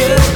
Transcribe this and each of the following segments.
You're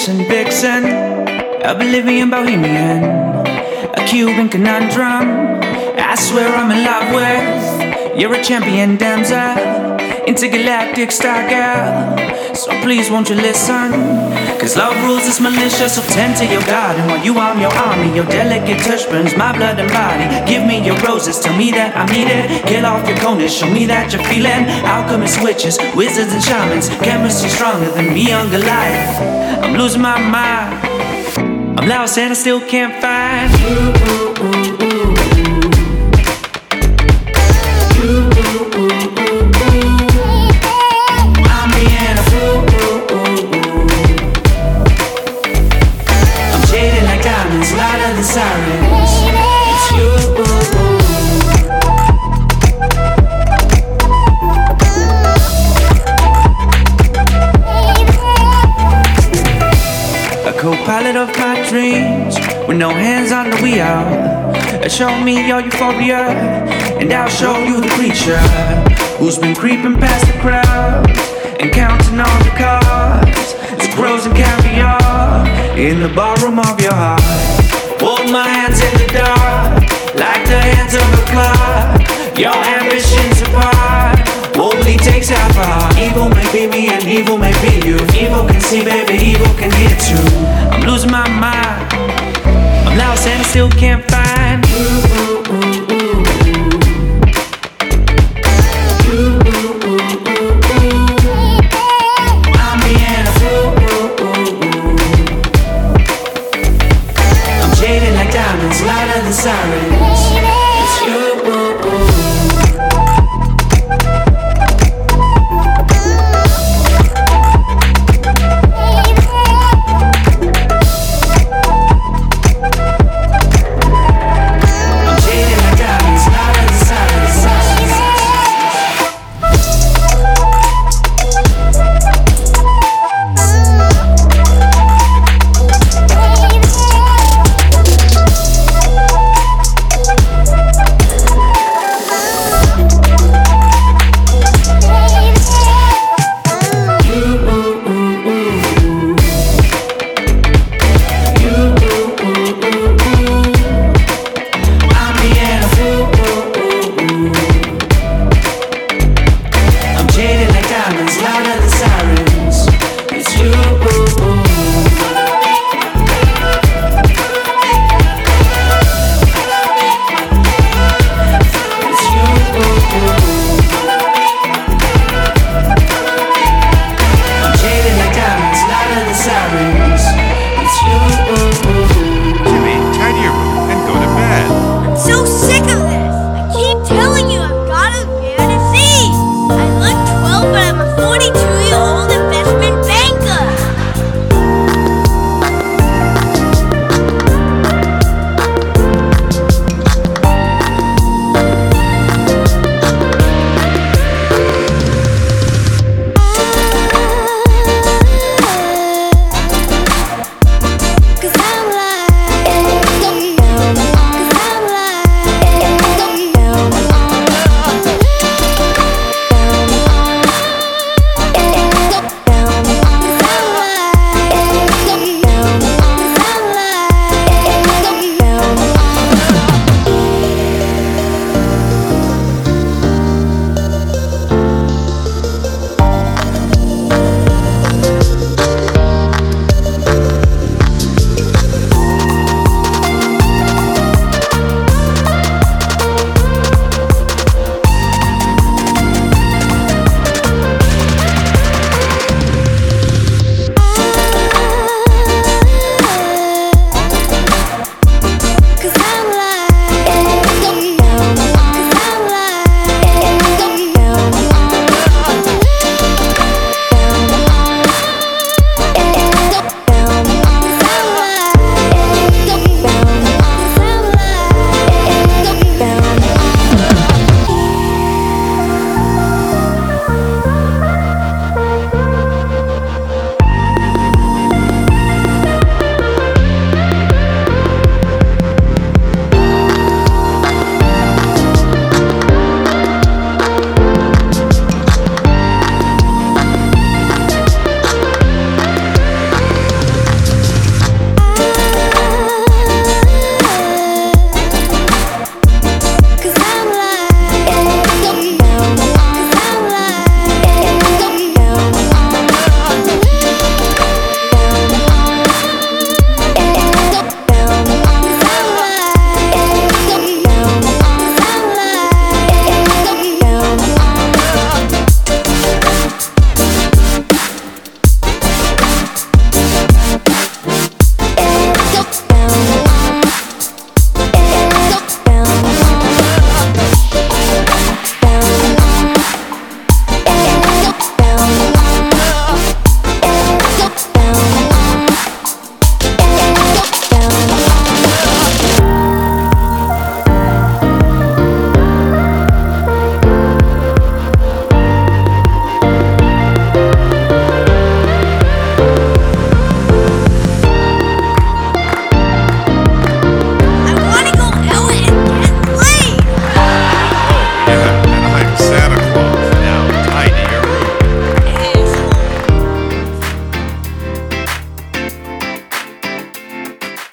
Egyptian vixen, a Bolivian bohemian, a Cuban conundrum. I swear I'm in love with. You're a champion damsel, intergalactic star girl. So please won't you listen? Cause love rules is malicious, so tend to your garden while you arm your army. Your delicate touch burns my blood and body. Give me your roses, tell me that I'm needed. Kill off your conus, show me that you're feeling. Alchemists, witches, wizards, and shamans. Chemistry stronger than me on Goliath. I'm losing my mind. I'm lost and I still can't find. dreams with no hands on the wheel. Show me your euphoria, and I'll show you the creature who's been creeping past the crowd and counting all the cards. It's grows and caviar in the ballroom of your heart. Hold my hands in the dark, like the hands of a clock. Your ambitions apart takes half hour. Evil may be me and evil may be you. Evil can see, baby, evil can hit you. I'm losing my mind. I'm lost and I still can't find.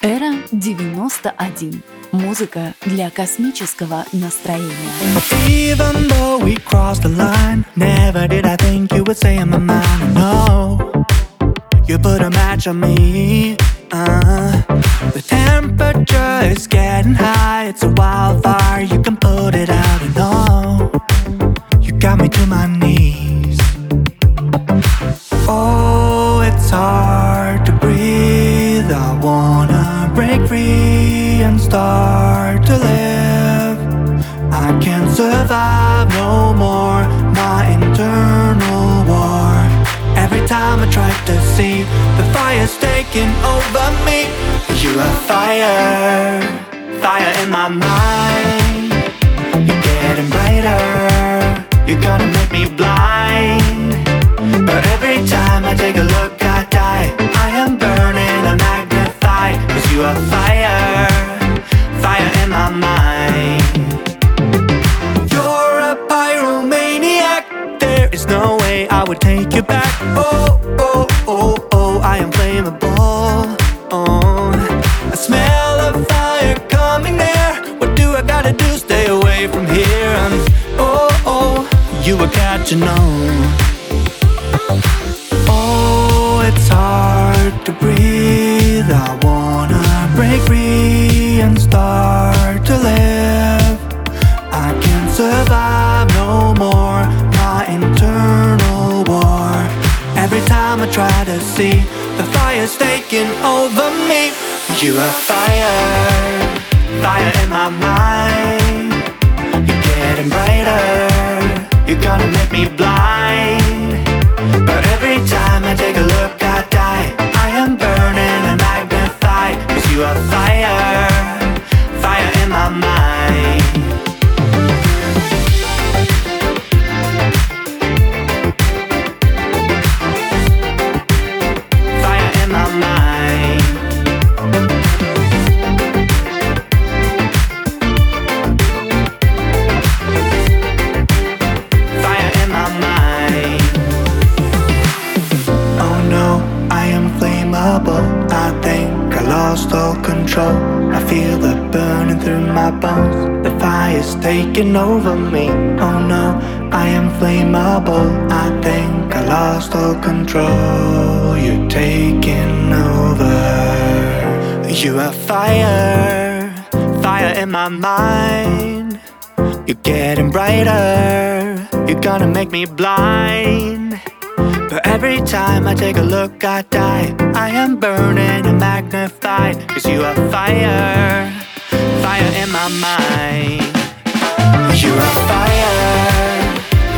Эра 91. Музыка для космического настроения. Even though we crossed the line, never did I think you would say I'm a man. No, you put a match on me. Uh, the temperature is getting high. It's a wildfire. You can put it out. No, you got me to my taking over me. You are fire, fire in my mind. You're getting brighter. You're gonna make me blind. But every time I take a look, I die. I am burning, I'm magnified. Cause you are fire, fire in my mind. You're a pyromaniac. There is no way I would take you back. Oh, catching on. Oh, it's hard to breathe. I wanna break free and start to live. I can't survive no more. My internal war. Every time I try to see the fire's taking over me. You are fire, fire in my mind. You're getting brighter. Make me blind. But every time I take a look, I die. I am burning and magnified. Cause you are fire, taking over me. Oh no, I am flammable. I think I lost all control. You're taking over. You are fire, fire in my mind. You're getting brighter. You're gonna make me blind. But every time I take a look, I die. I am burning and magnified. Cause you are fire, fire in my mind. You are a fire,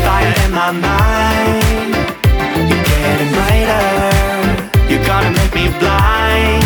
fire in my mind. You're getting brighter. You're gonna make me blind.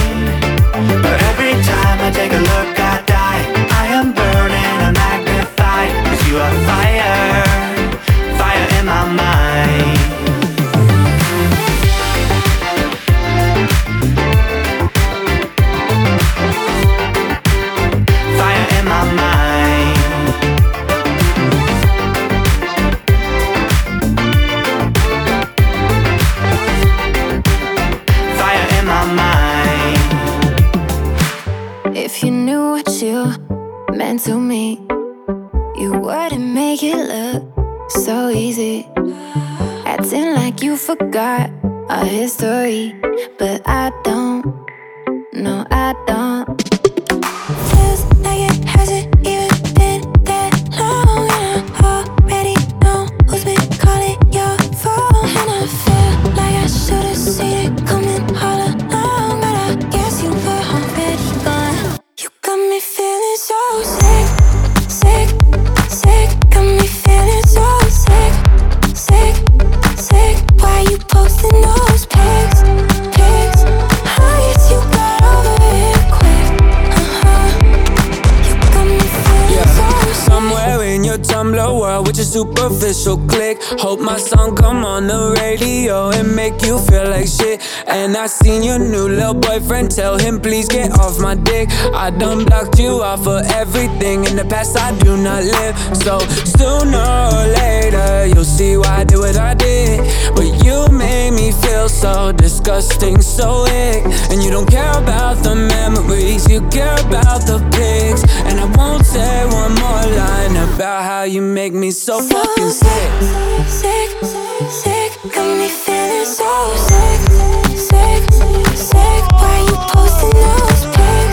History, but I don't. Song I seen your new little boyfriend. Tell him please get off my dick. I done blocked you off for everything in the past. I do not live. So sooner or later, you'll see why I did what I did. But you made me feel so disgusting, so ick. And you don't care about the memories, you care about the pics. And I won't say one more line about how you make me so, so fucking sick. sick, sick, sick sick, sick, sick. Why you posting those pics?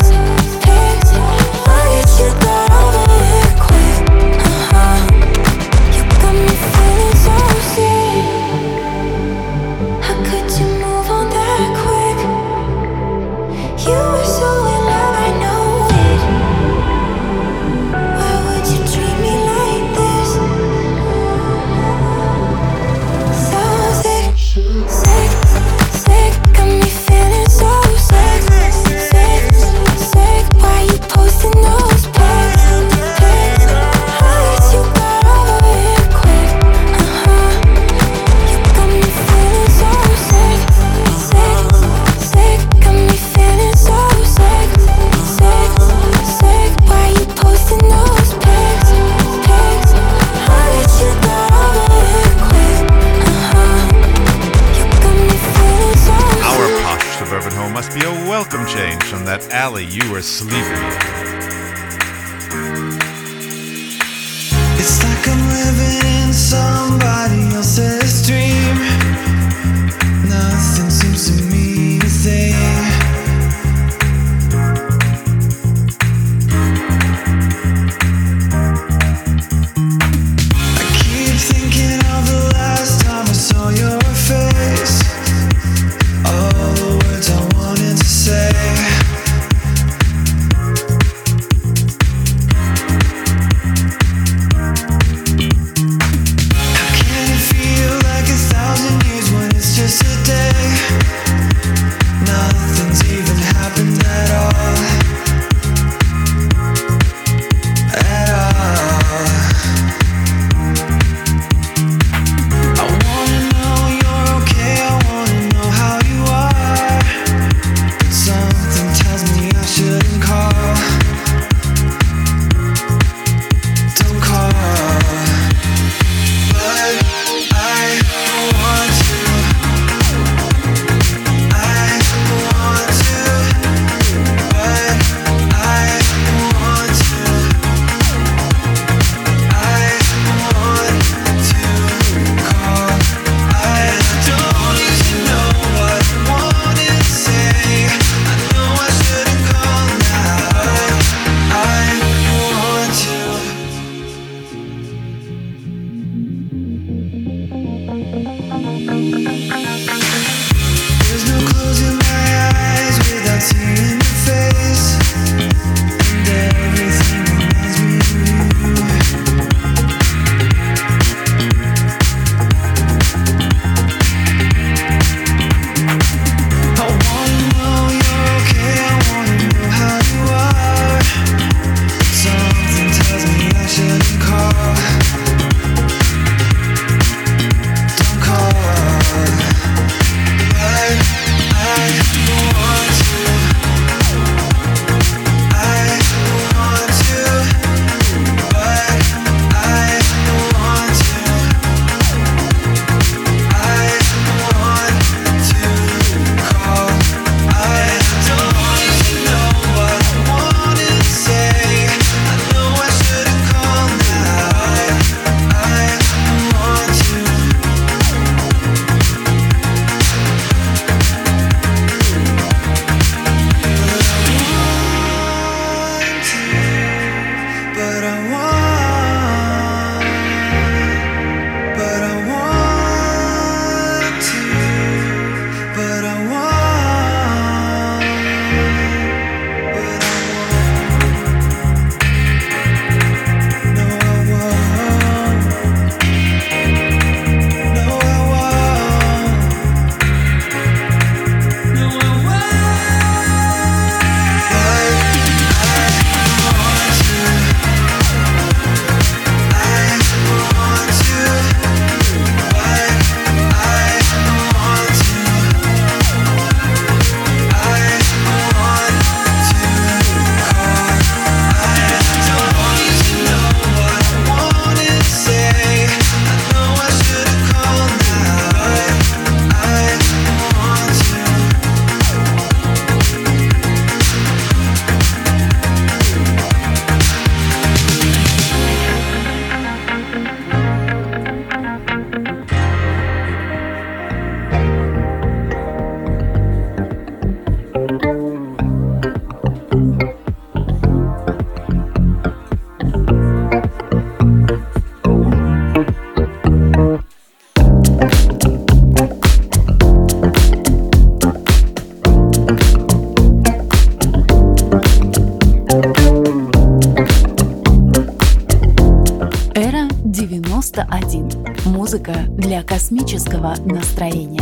оптимистического настроения.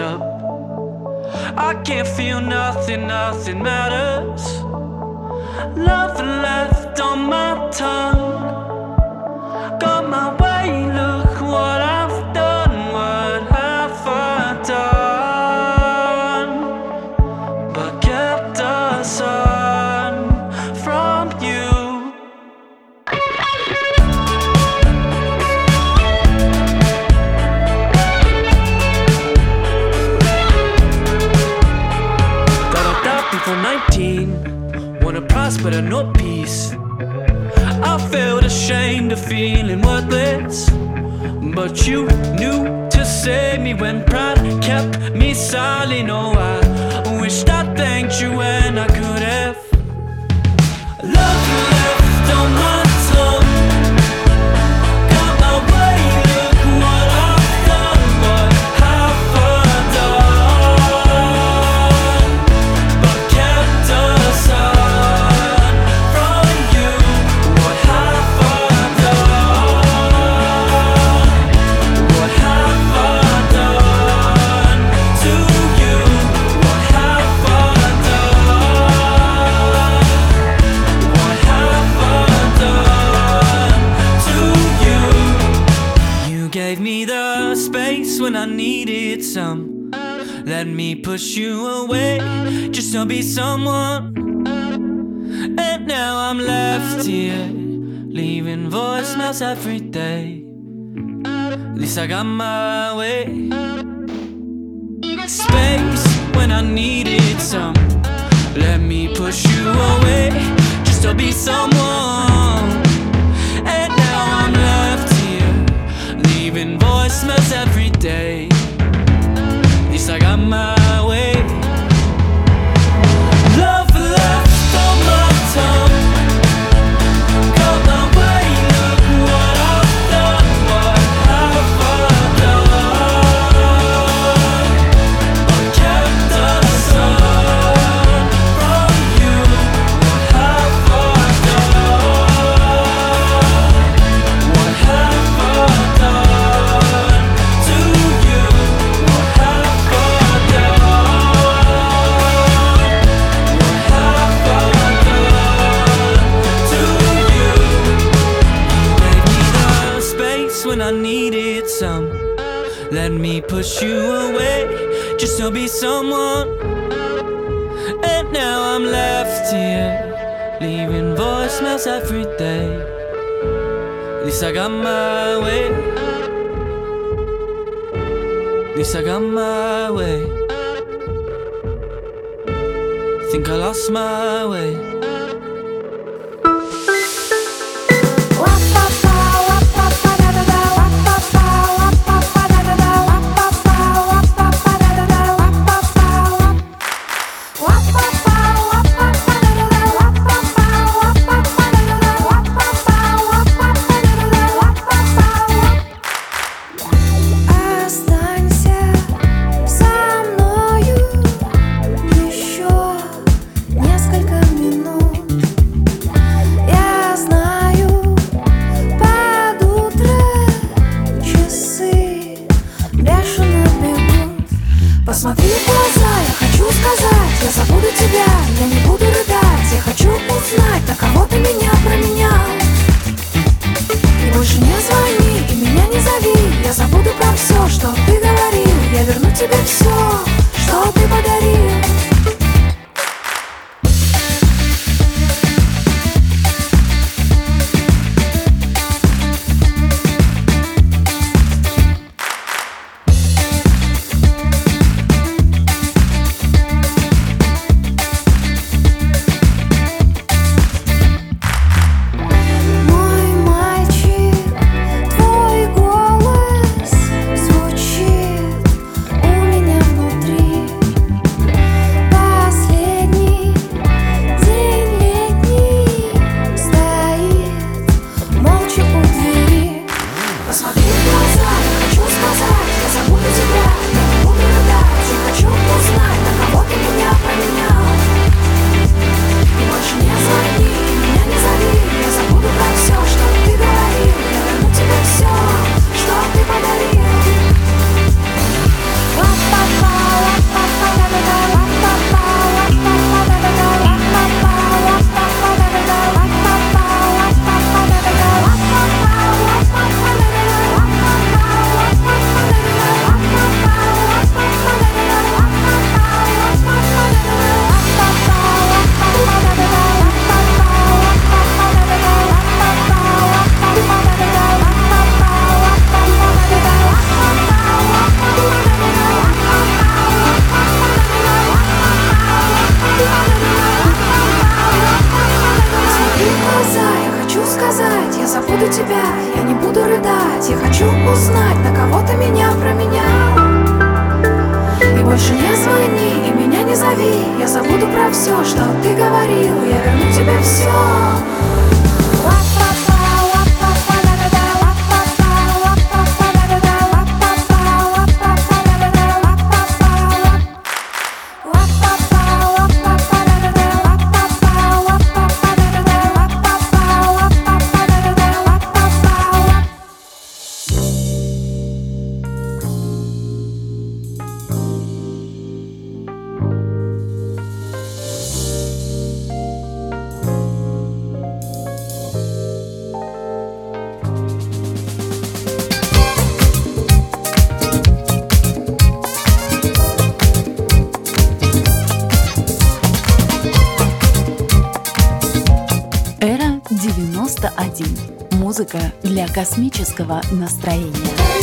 Up. I can't feel nothing, nothing matters. sending voicemails every day. At least I got my way. Space when I needed some. Let me push you away just to be someone. And now I'm left here, leaving voicemails every day. every day. At least I got my way. At least I got my way. Think I lost my way. Музыка для космического настроения.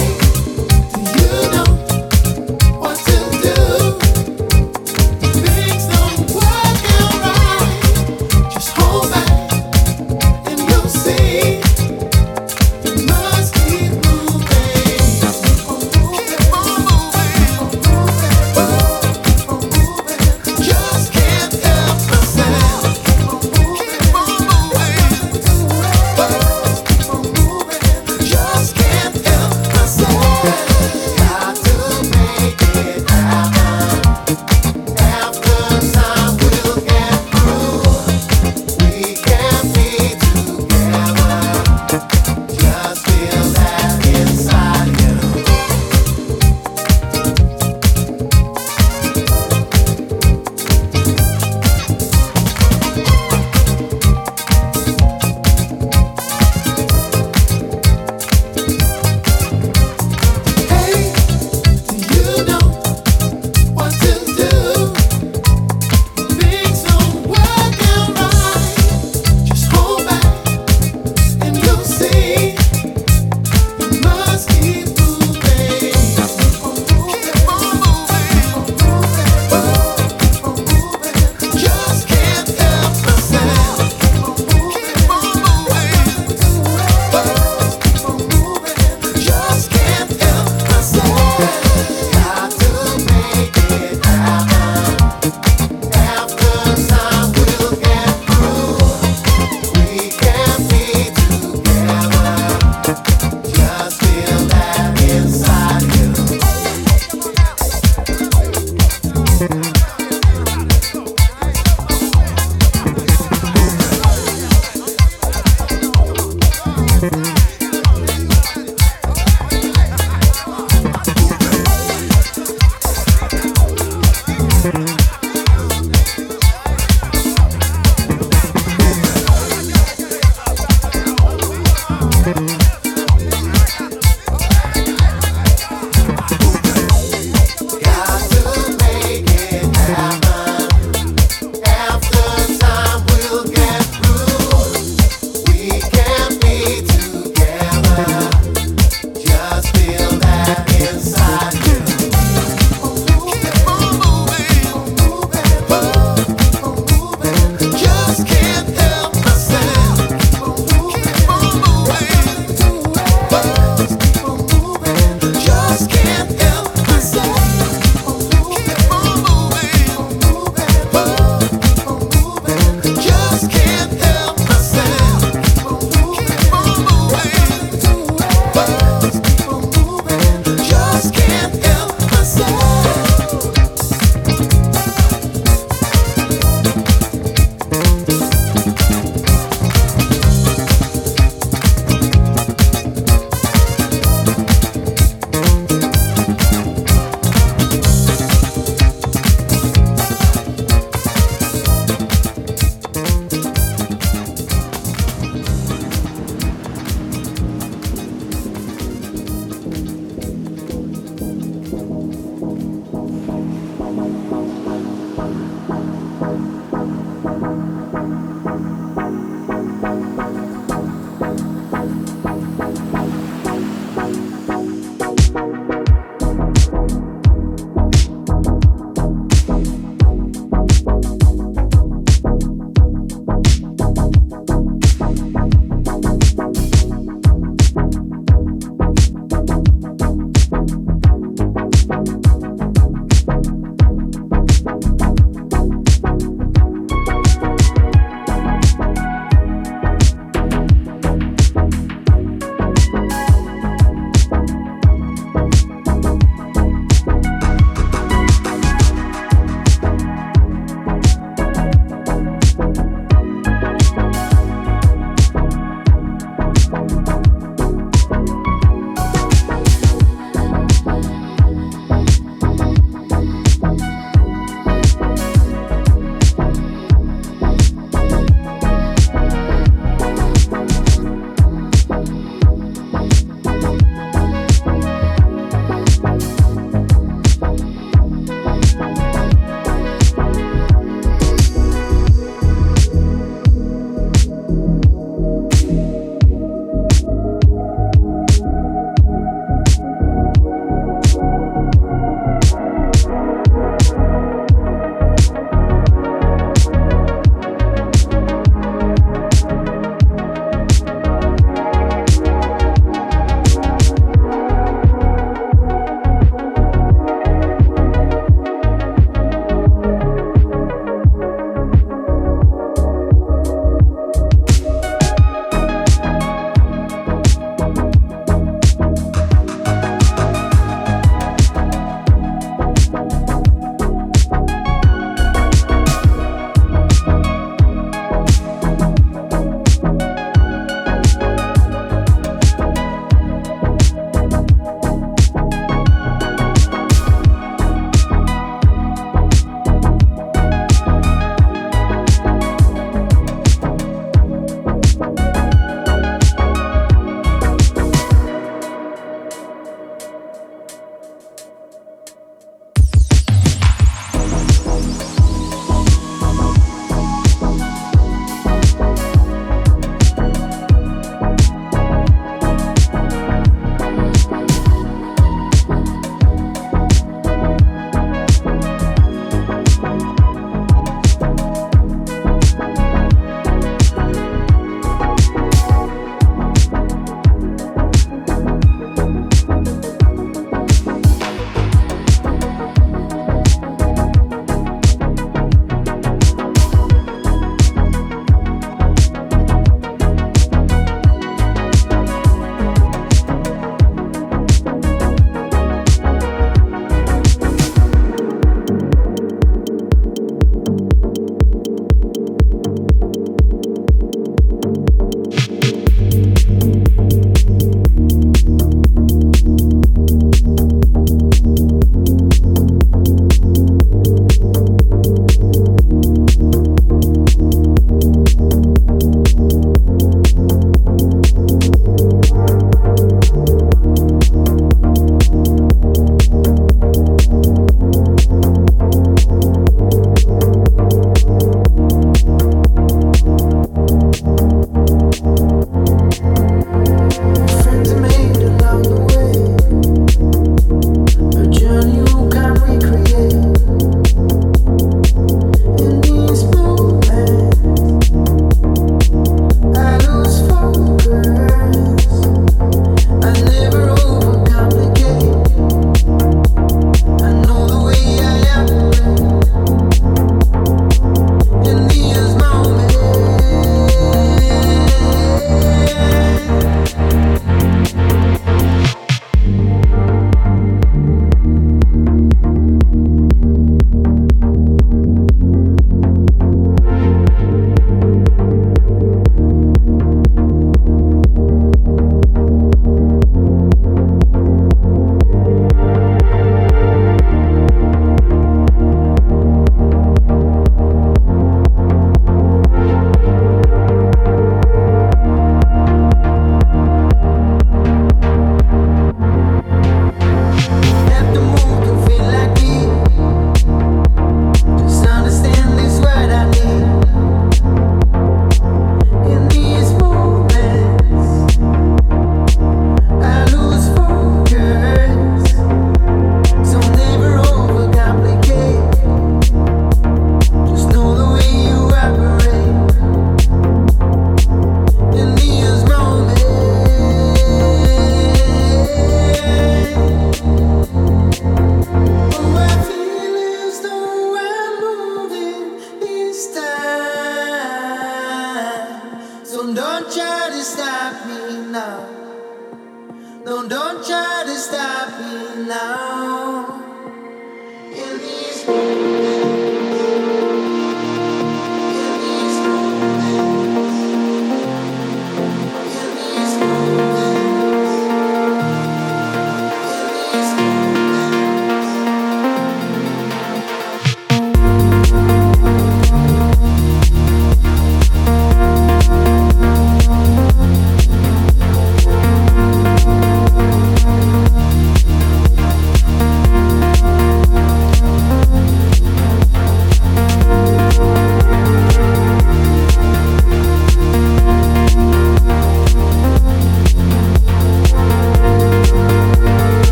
No, don't try to stop me now.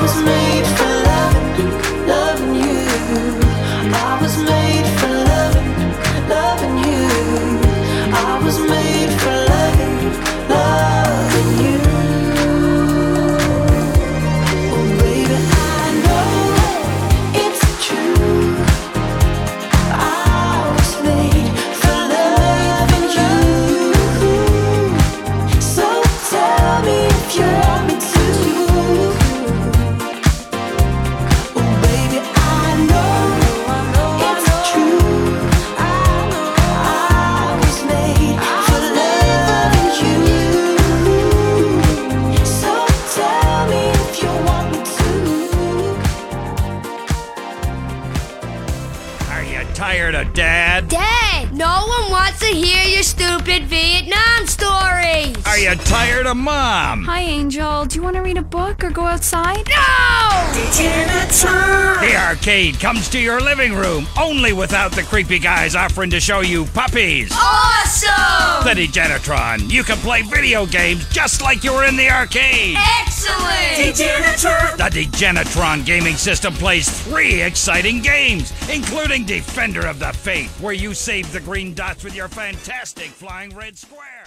Was made you want to read a book or go outside? No! The arcade comes to your living room, only without the creepy guys offering to show you puppies. Awesome! The Degenitron. You can play video games just like you were in the arcade. Excellent! The Degenitron gaming system plays three exciting games, including Defender of the Faith, where you save the green dots with your fantastic flying red square.